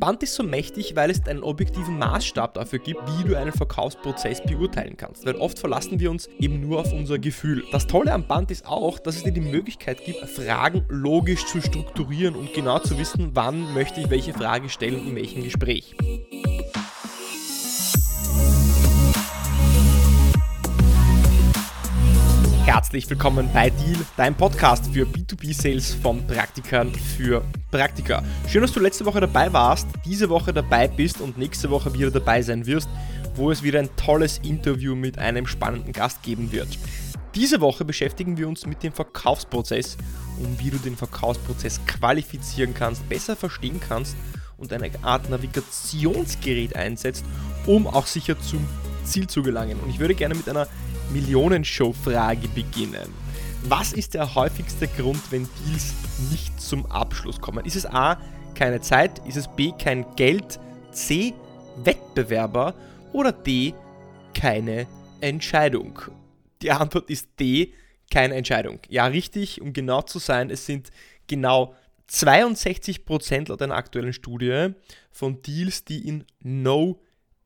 Band ist so mächtig, weil es einen objektiven Maßstab dafür gibt, wie du einen Verkaufsprozess beurteilen kannst. Weil oft verlassen wir uns eben nur auf unser Gefühl. Das Tolle am Band ist auch, dass es dir die Möglichkeit gibt, Fragen logisch zu strukturieren und genau zu wissen, wann möchte ich welche Frage stellen, in welchem Gespräch. Herzlich willkommen bei Deal, dein Podcast für B2B-Sales von Praktikern für Praktika. Schön, dass du letzte Woche dabei warst, diese Woche dabei bist und nächste Woche wieder dabei sein wirst, wo es wieder ein tolles Interview mit einem spannenden Gast geben wird. Diese Woche beschäftigen wir uns mit dem Verkaufsprozess und wie du den Verkaufsprozess qualifizieren kannst, besser verstehen kannst und eine Art Navigationsgerät einsetzt, um auch sicher zum Ziel zu gelangen. Und ich würde gerne mit einer Millionenshow-Frage beginnen. Was ist der häufigste Grund, wenn Deals nicht zum Abschluss kommen? Ist es A, keine Zeit? Ist es B, kein Geld? C, Wettbewerber? Oder D, keine Entscheidung? Die Antwort ist D, keine Entscheidung. Ja, richtig, um genau zu sein, es sind genau 62% laut einer aktuellen Studie von Deals, die in No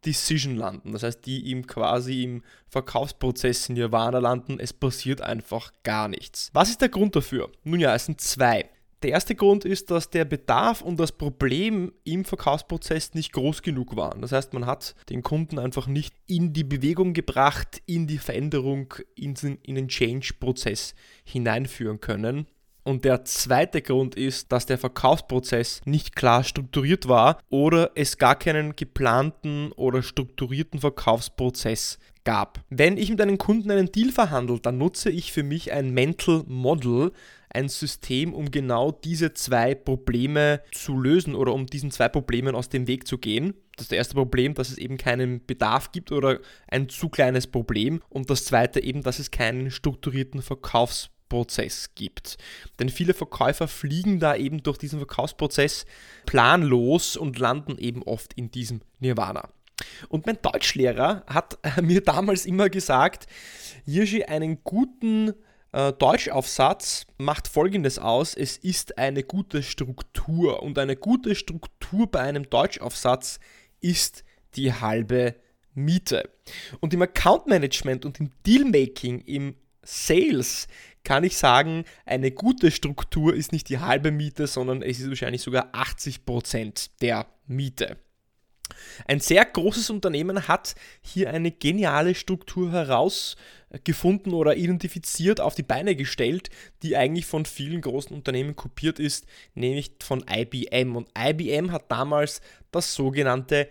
Decision landen. Das heißt, die ihm quasi im Verkaufsprozess in Nirvana landen. Es passiert einfach gar nichts. Was ist der Grund dafür? Nun ja, es sind zwei. Der erste Grund ist, dass der Bedarf und das Problem im Verkaufsprozess nicht groß genug waren. Das heißt, man hat den Kunden einfach nicht in die Bewegung gebracht, in die Veränderung, in den Change-Prozess hineinführen können. Und der zweite Grund ist, dass der Verkaufsprozess nicht klar strukturiert war oder es gar keinen geplanten oder strukturierten Verkaufsprozess gab. Wenn ich mit einem Kunden einen Deal verhandle, dann nutze ich für mich ein Mental Model, ein System, um genau diese zwei Probleme zu lösen oder um diesen zwei Problemen aus dem Weg zu gehen. Das erste Problem, dass es eben keinen Bedarf gibt oder ein zu kleines Problem. Und das zweite eben, dass es keinen strukturierten Verkaufsprozess Verkaufsprozess gibt. Denn viele Verkäufer fliegen da eben durch diesen Verkaufsprozess planlos und landen eben oft in diesem Nirvana. Und mein Deutschlehrer hat mir damals immer gesagt, Jirschi, einen guten äh, Deutschaufsatz macht folgendes aus, es ist eine gute Struktur und eine gute Struktur bei einem Deutschaufsatz ist die halbe Miete. Und im Account Management und im Dealmaking, im Sales kann ich sagen, eine gute Struktur ist nicht die halbe Miete, sondern es ist wahrscheinlich sogar 80% der Miete. Ein sehr großes Unternehmen hat hier eine geniale Struktur herausgefunden oder identifiziert, auf die Beine gestellt, die eigentlich von vielen großen Unternehmen kopiert ist, nämlich von IBM. Und IBM hat damals das sogenannte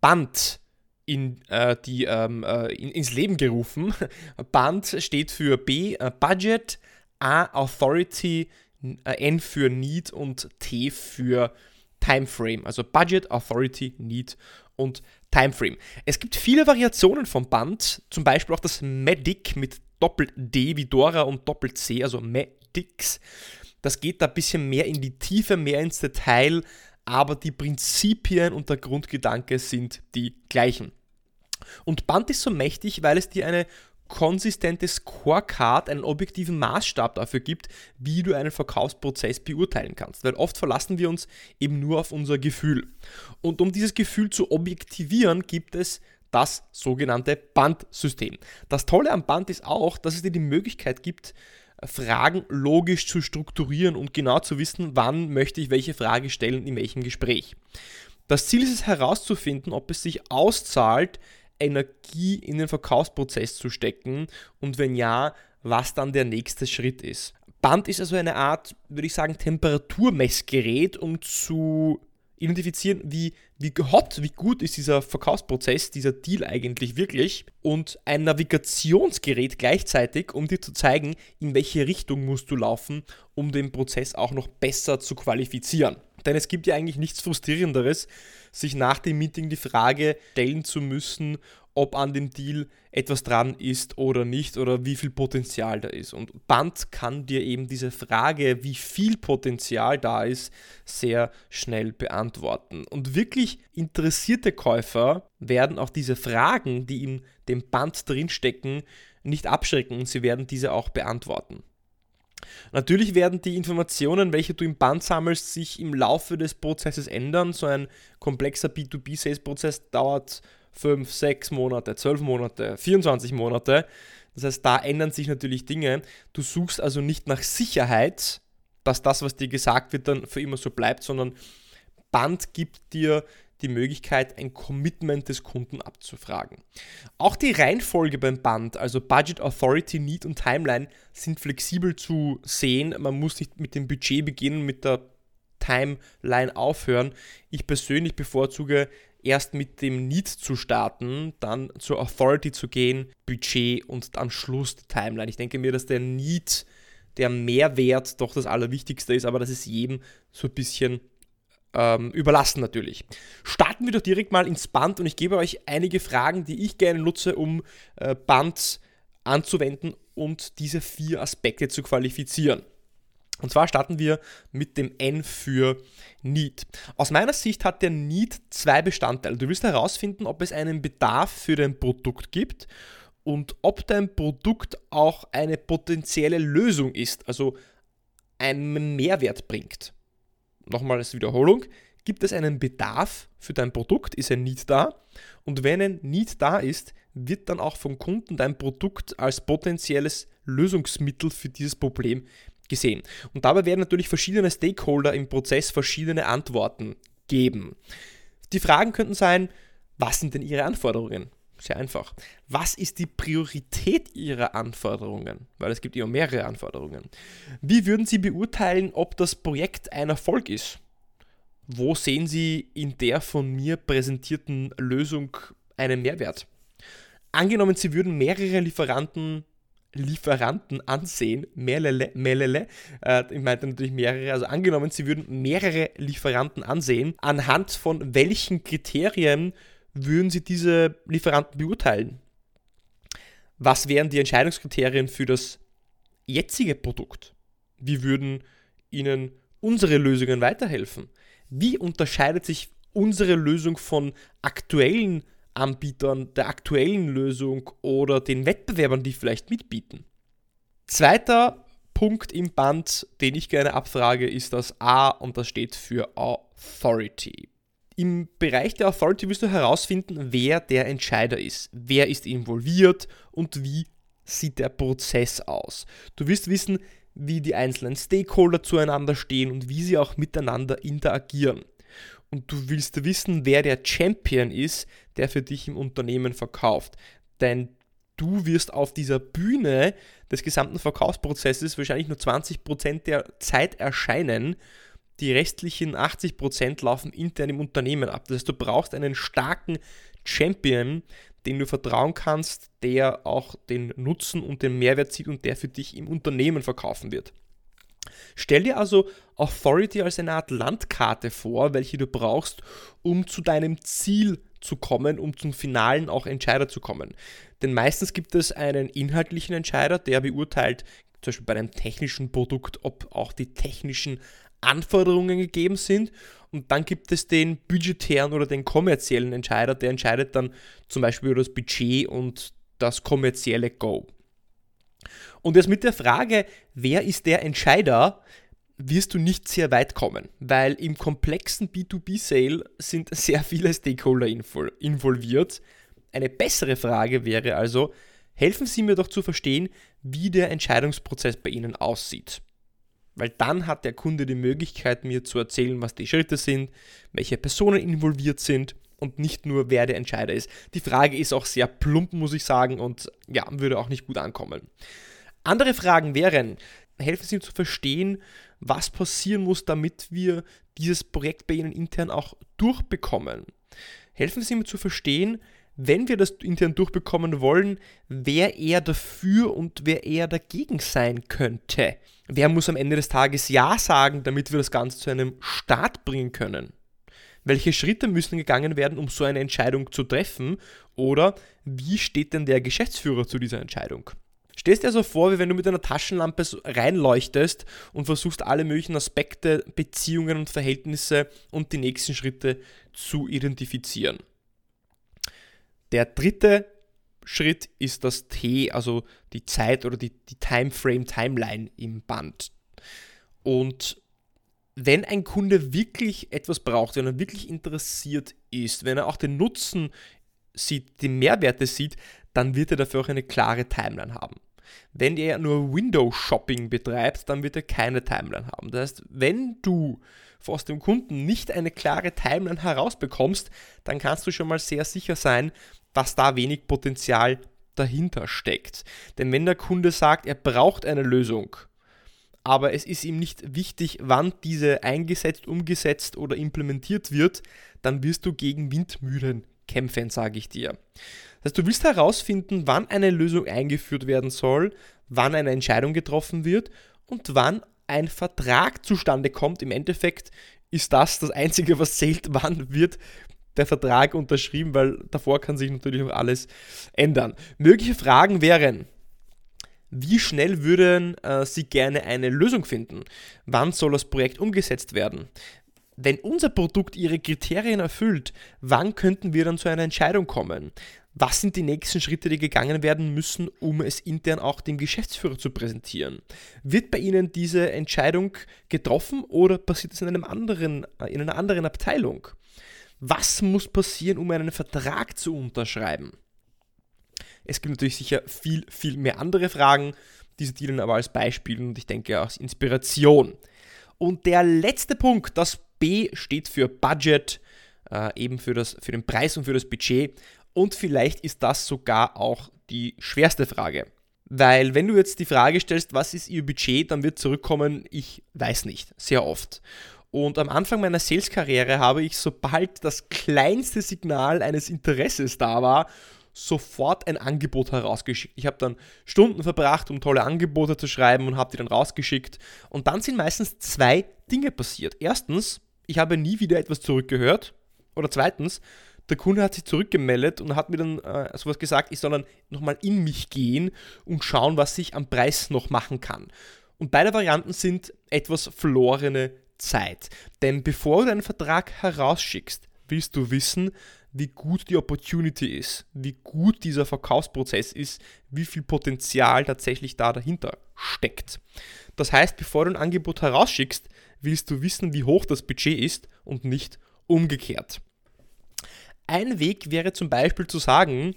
Band in, äh, die, ähm, äh, in, ins Leben gerufen. BAND steht für B, äh, Budget, A, Authority, äh, N für Need und T für Timeframe. Also Budget, Authority, Need und Timeframe. Es gibt viele Variationen vom Band, zum Beispiel auch das Medic mit Doppel-D wie Dora und Doppel-C, also Medics. Das geht da ein bisschen mehr in die Tiefe, mehr ins Detail, aber die Prinzipien und der Grundgedanke sind die gleichen. Und Band ist so mächtig, weil es dir eine konsistente Scorecard, einen objektiven Maßstab dafür gibt, wie du einen Verkaufsprozess beurteilen kannst. Weil oft verlassen wir uns eben nur auf unser Gefühl. Und um dieses Gefühl zu objektivieren, gibt es das sogenannte Bandsystem. Das Tolle am Band ist auch, dass es dir die Möglichkeit gibt, Fragen logisch zu strukturieren und genau zu wissen, wann möchte ich welche Frage stellen, in welchem Gespräch. Das Ziel ist es herauszufinden, ob es sich auszahlt, Energie in den Verkaufsprozess zu stecken und wenn ja, was dann der nächste Schritt ist. Band ist also eine Art, würde ich sagen, Temperaturmessgerät, um zu identifizieren, wie, wie hot, wie gut ist dieser Verkaufsprozess, dieser Deal eigentlich wirklich und ein Navigationsgerät gleichzeitig, um dir zu zeigen, in welche Richtung musst du laufen, um den Prozess auch noch besser zu qualifizieren. Denn es gibt ja eigentlich nichts Frustrierenderes, sich nach dem Meeting die Frage stellen zu müssen, ob an dem Deal etwas dran ist oder nicht oder wie viel Potenzial da ist. Und Band kann dir eben diese Frage, wie viel Potenzial da ist, sehr schnell beantworten. Und wirklich interessierte Käufer werden auch diese Fragen, die in dem Band drinstecken, nicht abschrecken und sie werden diese auch beantworten. Natürlich werden die Informationen, welche du im Band sammelst, sich im Laufe des Prozesses ändern. So ein komplexer B2B-Sales-Prozess dauert 5, 6 Monate, 12 Monate, 24 Monate. Das heißt, da ändern sich natürlich Dinge. Du suchst also nicht nach Sicherheit, dass das, was dir gesagt wird, dann für immer so bleibt, sondern Band gibt dir die Möglichkeit, ein Commitment des Kunden abzufragen. Auch die Reihenfolge beim Band, also Budget, Authority, Need und Timeline, sind flexibel zu sehen. Man muss nicht mit dem Budget beginnen, mit der Timeline aufhören. Ich persönlich bevorzuge erst mit dem Need zu starten, dann zur Authority zu gehen, Budget und am Schluss die Timeline. Ich denke mir, dass der Need, der Mehrwert doch das Allerwichtigste ist, aber das ist jedem so ein bisschen ähm, überlassen natürlich. Starten wir doch direkt mal ins Band und ich gebe euch einige Fragen, die ich gerne nutze, um äh, Band anzuwenden und diese vier Aspekte zu qualifizieren. Und zwar starten wir mit dem N für Need. Aus meiner Sicht hat der Need zwei Bestandteile. Du willst herausfinden, ob es einen Bedarf für dein Produkt gibt und ob dein Produkt auch eine potenzielle Lösung ist, also einen Mehrwert bringt nochmal als Wiederholung, gibt es einen Bedarf für dein Produkt, ist ein Need da und wenn ein Need da ist, wird dann auch vom Kunden dein Produkt als potenzielles Lösungsmittel für dieses Problem gesehen. Und dabei werden natürlich verschiedene Stakeholder im Prozess verschiedene Antworten geben. Die Fragen könnten sein, was sind denn Ihre Anforderungen? Sehr einfach. Was ist die Priorität Ihrer Anforderungen? Weil es gibt immer mehrere Anforderungen. Wie würden Sie beurteilen, ob das Projekt ein Erfolg ist? Wo sehen Sie in der von mir präsentierten Lösung einen Mehrwert? Angenommen, Sie würden mehrere Lieferanten Lieferanten ansehen, mehrere, mehrere, äh, ich meinte natürlich mehrere, also angenommen, Sie würden mehrere Lieferanten ansehen, anhand von welchen Kriterien würden Sie diese Lieferanten beurteilen? Was wären die Entscheidungskriterien für das jetzige Produkt? Wie würden Ihnen unsere Lösungen weiterhelfen? Wie unterscheidet sich unsere Lösung von aktuellen Anbietern, der aktuellen Lösung oder den Wettbewerbern, die vielleicht mitbieten? Zweiter Punkt im Band, den ich gerne abfrage, ist das A und das steht für Authority. Im Bereich der Authority wirst du herausfinden, wer der Entscheider ist, wer ist involviert und wie sieht der Prozess aus. Du wirst wissen, wie die einzelnen Stakeholder zueinander stehen und wie sie auch miteinander interagieren. Und du willst wissen, wer der Champion ist, der für dich im Unternehmen verkauft. Denn du wirst auf dieser Bühne des gesamten Verkaufsprozesses wahrscheinlich nur 20% der Zeit erscheinen die restlichen 80% laufen intern im Unternehmen ab. Das heißt, du brauchst einen starken Champion, den du vertrauen kannst, der auch den Nutzen und den Mehrwert sieht und der für dich im Unternehmen verkaufen wird. Stell dir also Authority als eine Art Landkarte vor, welche du brauchst, um zu deinem Ziel zu kommen, um zum finalen auch Entscheider zu kommen. Denn meistens gibt es einen inhaltlichen Entscheider, der beurteilt, zum Beispiel bei einem technischen Produkt, ob auch die technischen Anforderungen gegeben sind. Und dann gibt es den budgetären oder den kommerziellen Entscheider, der entscheidet dann zum Beispiel über das Budget und das kommerzielle Go. Und jetzt mit der Frage, wer ist der Entscheider, wirst du nicht sehr weit kommen, weil im komplexen B2B-Sale sind sehr viele Stakeholder involviert. Eine bessere Frage wäre also, helfen Sie mir doch zu verstehen, wie der Entscheidungsprozess bei Ihnen aussieht. Weil dann hat der Kunde die Möglichkeit, mir zu erzählen, was die Schritte sind, welche Personen involviert sind und nicht nur, wer der Entscheider ist. Die Frage ist auch sehr plump, muss ich sagen, und ja, würde auch nicht gut ankommen. Andere Fragen wären, helfen Sie zu verstehen, was passieren muss, damit wir dieses Projekt bei Ihnen intern auch durchbekommen. Helfen Sie mir zu verstehen, wenn wir das intern durchbekommen wollen, wer eher dafür und wer eher dagegen sein könnte. Wer muss am Ende des Tages Ja sagen, damit wir das Ganze zu einem Start bringen können? Welche Schritte müssen gegangen werden, um so eine Entscheidung zu treffen? Oder wie steht denn der Geschäftsführer zu dieser Entscheidung? Stehst dir also vor, wie wenn du mit einer Taschenlampe reinleuchtest und versuchst alle möglichen Aspekte, Beziehungen und Verhältnisse und die nächsten Schritte zu identifizieren. Der dritte Schritt ist das T, also die Zeit oder die, die Timeframe, Timeline im Band. Und wenn ein Kunde wirklich etwas braucht, wenn er wirklich interessiert ist, wenn er auch den Nutzen sieht, die Mehrwerte sieht, dann wird er dafür auch eine klare Timeline haben. Wenn er nur Window-Shopping betreibt, dann wird er keine Timeline haben. Das heißt, wenn du aus dem Kunden nicht eine klare Timeline herausbekommst, dann kannst du schon mal sehr sicher sein, dass da wenig Potenzial dahinter steckt. Denn wenn der Kunde sagt, er braucht eine Lösung, aber es ist ihm nicht wichtig, wann diese eingesetzt, umgesetzt oder implementiert wird, dann wirst du gegen Windmühlen kämpfen, sage ich dir. Das heißt, du willst herausfinden, wann eine Lösung eingeführt werden soll, wann eine Entscheidung getroffen wird und wann ein Vertrag zustande kommt. Im Endeffekt ist das das Einzige, was zählt, wann wird der Vertrag unterschrieben, weil davor kann sich natürlich noch alles ändern. Mögliche Fragen wären, wie schnell würden äh, Sie gerne eine Lösung finden? Wann soll das Projekt umgesetzt werden? Wenn unser Produkt Ihre Kriterien erfüllt, wann könnten wir dann zu einer Entscheidung kommen? Was sind die nächsten Schritte, die gegangen werden müssen, um es intern auch dem Geschäftsführer zu präsentieren? Wird bei Ihnen diese Entscheidung getroffen oder passiert es in, einem anderen, äh, in einer anderen Abteilung? Was muss passieren, um einen Vertrag zu unterschreiben? Es gibt natürlich sicher viel, viel mehr andere Fragen. Diese dienen aber als Beispiel und ich denke als Inspiration. Und der letzte Punkt, das B steht für Budget, äh, eben für, das, für den Preis und für das Budget. Und vielleicht ist das sogar auch die schwerste Frage. Weil wenn du jetzt die Frage stellst, was ist Ihr Budget, dann wird zurückkommen, ich weiß nicht, sehr oft. Und am Anfang meiner Sales-Karriere habe ich, sobald das kleinste Signal eines Interesses da war, sofort ein Angebot herausgeschickt. Ich habe dann Stunden verbracht, um tolle Angebote zu schreiben und habe die dann rausgeschickt. Und dann sind meistens zwei Dinge passiert. Erstens, ich habe nie wieder etwas zurückgehört. Oder zweitens, der Kunde hat sich zurückgemeldet und hat mir dann äh, sowas gesagt, ich soll dann nochmal in mich gehen und schauen, was ich am Preis noch machen kann. Und beide Varianten sind etwas verlorene Zeit. Denn bevor du einen Vertrag herausschickst, willst du wissen, wie gut die Opportunity ist, wie gut dieser Verkaufsprozess ist, wie viel Potenzial tatsächlich da dahinter steckt. Das heißt, bevor du ein Angebot herausschickst, willst du wissen, wie hoch das Budget ist und nicht umgekehrt. Ein Weg wäre zum Beispiel zu sagen,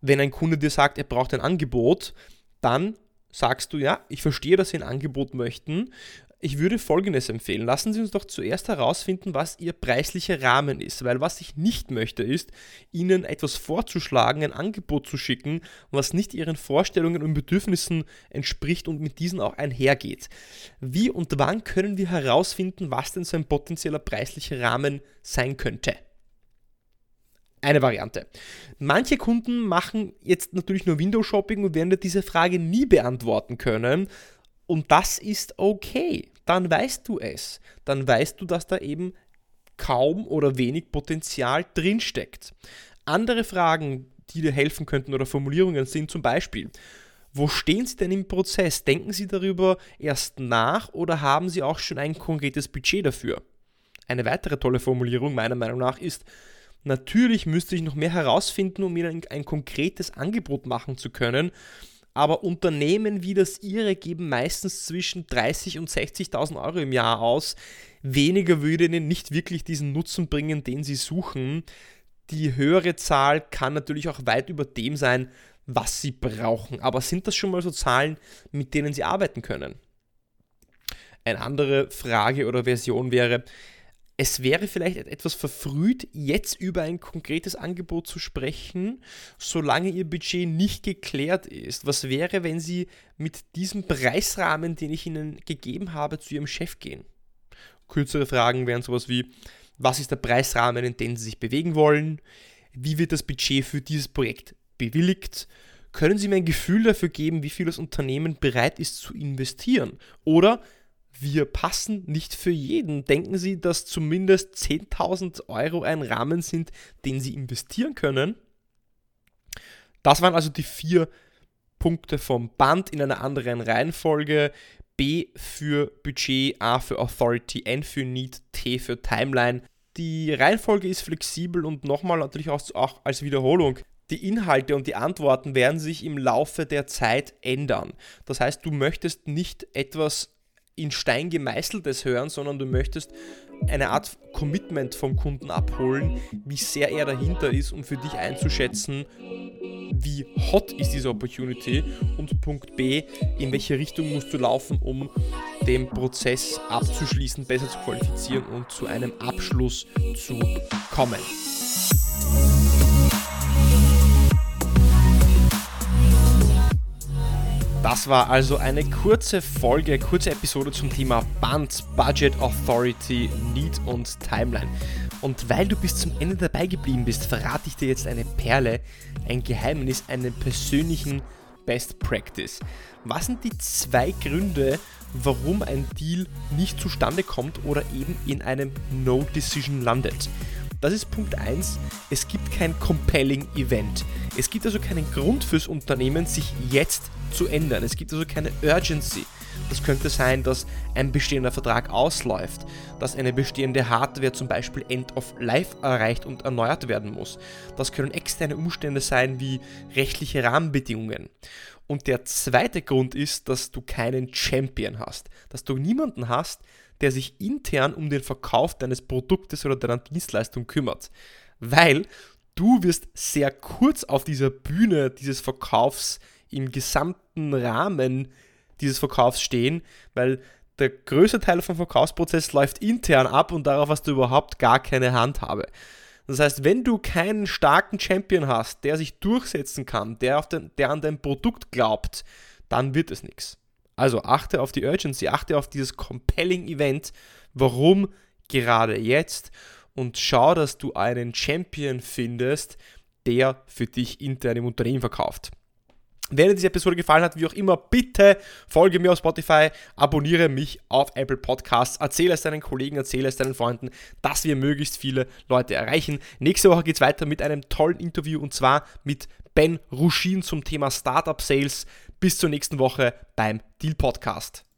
wenn ein Kunde dir sagt, er braucht ein Angebot, dann sagst du, ja, ich verstehe, dass Sie ein Angebot möchten, ich würde Folgendes empfehlen. Lassen Sie uns doch zuerst herausfinden, was Ihr preislicher Rahmen ist, weil was ich nicht möchte, ist, Ihnen etwas vorzuschlagen, ein Angebot zu schicken, was nicht Ihren Vorstellungen und Bedürfnissen entspricht und mit diesen auch einhergeht. Wie und wann können wir herausfinden, was denn so ein potenzieller preislicher Rahmen sein könnte? Eine Variante. Manche Kunden machen jetzt natürlich nur Windows-Shopping und werden diese Frage nie beantworten können. Und das ist okay dann weißt du es. Dann weißt du, dass da eben kaum oder wenig Potenzial drinsteckt. Andere Fragen, die dir helfen könnten oder Formulierungen sind zum Beispiel, wo stehen Sie denn im Prozess? Denken Sie darüber erst nach oder haben Sie auch schon ein konkretes Budget dafür? Eine weitere tolle Formulierung meiner Meinung nach ist, natürlich müsste ich noch mehr herausfinden, um Ihnen ein, ein konkretes Angebot machen zu können, aber Unternehmen wie das Ihre geben meistens zwischen 30 und 60.000 Euro im Jahr aus. Weniger würde Ihnen nicht wirklich diesen Nutzen bringen, den Sie suchen. Die höhere Zahl kann natürlich auch weit über dem sein, was Sie brauchen. Aber sind das schon mal so Zahlen, mit denen Sie arbeiten können? Eine andere Frage oder Version wäre, es wäre vielleicht etwas verfrüht, jetzt über ein konkretes Angebot zu sprechen, solange Ihr Budget nicht geklärt ist. Was wäre, wenn Sie mit diesem Preisrahmen, den ich Ihnen gegeben habe, zu Ihrem Chef gehen? Kürzere Fragen wären sowas wie, was ist der Preisrahmen, in dem Sie sich bewegen wollen? Wie wird das Budget für dieses Projekt bewilligt? Können Sie mir ein Gefühl dafür geben, wie viel das Unternehmen bereit ist zu investieren? Oder wir passen nicht für jeden. Denken Sie, dass zumindest 10.000 Euro ein Rahmen sind, den Sie investieren können? Das waren also die vier Punkte vom Band in einer anderen Reihenfolge. B für Budget, A für Authority, N für Need, T für Timeline. Die Reihenfolge ist flexibel und nochmal natürlich auch als Wiederholung. die Inhalte und die Antworten werden sich im Laufe der Zeit ändern. Das heißt, du möchtest nicht etwas in Stein gemeißeltes hören, sondern du möchtest eine Art Commitment vom Kunden abholen, wie sehr er dahinter ist, um für dich einzuschätzen, wie hot ist diese Opportunity und Punkt B, in welche Richtung musst du laufen, um den Prozess abzuschließen, besser zu qualifizieren und zu einem Abschluss zu kommen. Das war also eine kurze Folge, kurze Episode zum Thema Band, Budget Authority, Need und Timeline. Und weil du bis zum Ende dabei geblieben bist, verrate ich dir jetzt eine Perle, ein Geheimnis, einen persönlichen Best Practice. Was sind die zwei Gründe, warum ein Deal nicht zustande kommt oder eben in einem No Decision landet? Das ist Punkt 1. Es gibt kein compelling Event. Es gibt also keinen Grund fürs Unternehmen, sich jetzt zu ändern. Es gibt also keine Urgency. Das könnte sein, dass ein bestehender Vertrag ausläuft, dass eine bestehende Hardware zum Beispiel End of Life erreicht und erneuert werden muss. Das können externe Umstände sein wie rechtliche Rahmenbedingungen. Und der zweite Grund ist, dass du keinen Champion hast, dass du niemanden hast, der sich intern um den Verkauf deines Produktes oder deiner Dienstleistung kümmert. Weil du wirst sehr kurz auf dieser Bühne dieses Verkaufs im gesamten Rahmen dieses Verkaufs stehen, weil der größte Teil vom Verkaufsprozess läuft intern ab und darauf hast du überhaupt gar keine Handhabe. Das heißt, wenn du keinen starken Champion hast, der sich durchsetzen kann, der, den, der an dein Produkt glaubt, dann wird es nichts. Also achte auf die Urgency, achte auf dieses compelling Event. Warum gerade jetzt? Und schau, dass du einen Champion findest, der für dich intern im Unternehmen verkauft. Wenn dir diese Episode gefallen hat, wie auch immer, bitte folge mir auf Spotify, abonniere mich auf Apple Podcasts, erzähle es deinen Kollegen, erzähle es deinen Freunden, dass wir möglichst viele Leute erreichen. Nächste Woche geht es weiter mit einem tollen Interview und zwar mit Ben Ruschin zum Thema Startup Sales. Bis zur nächsten Woche beim Deal Podcast.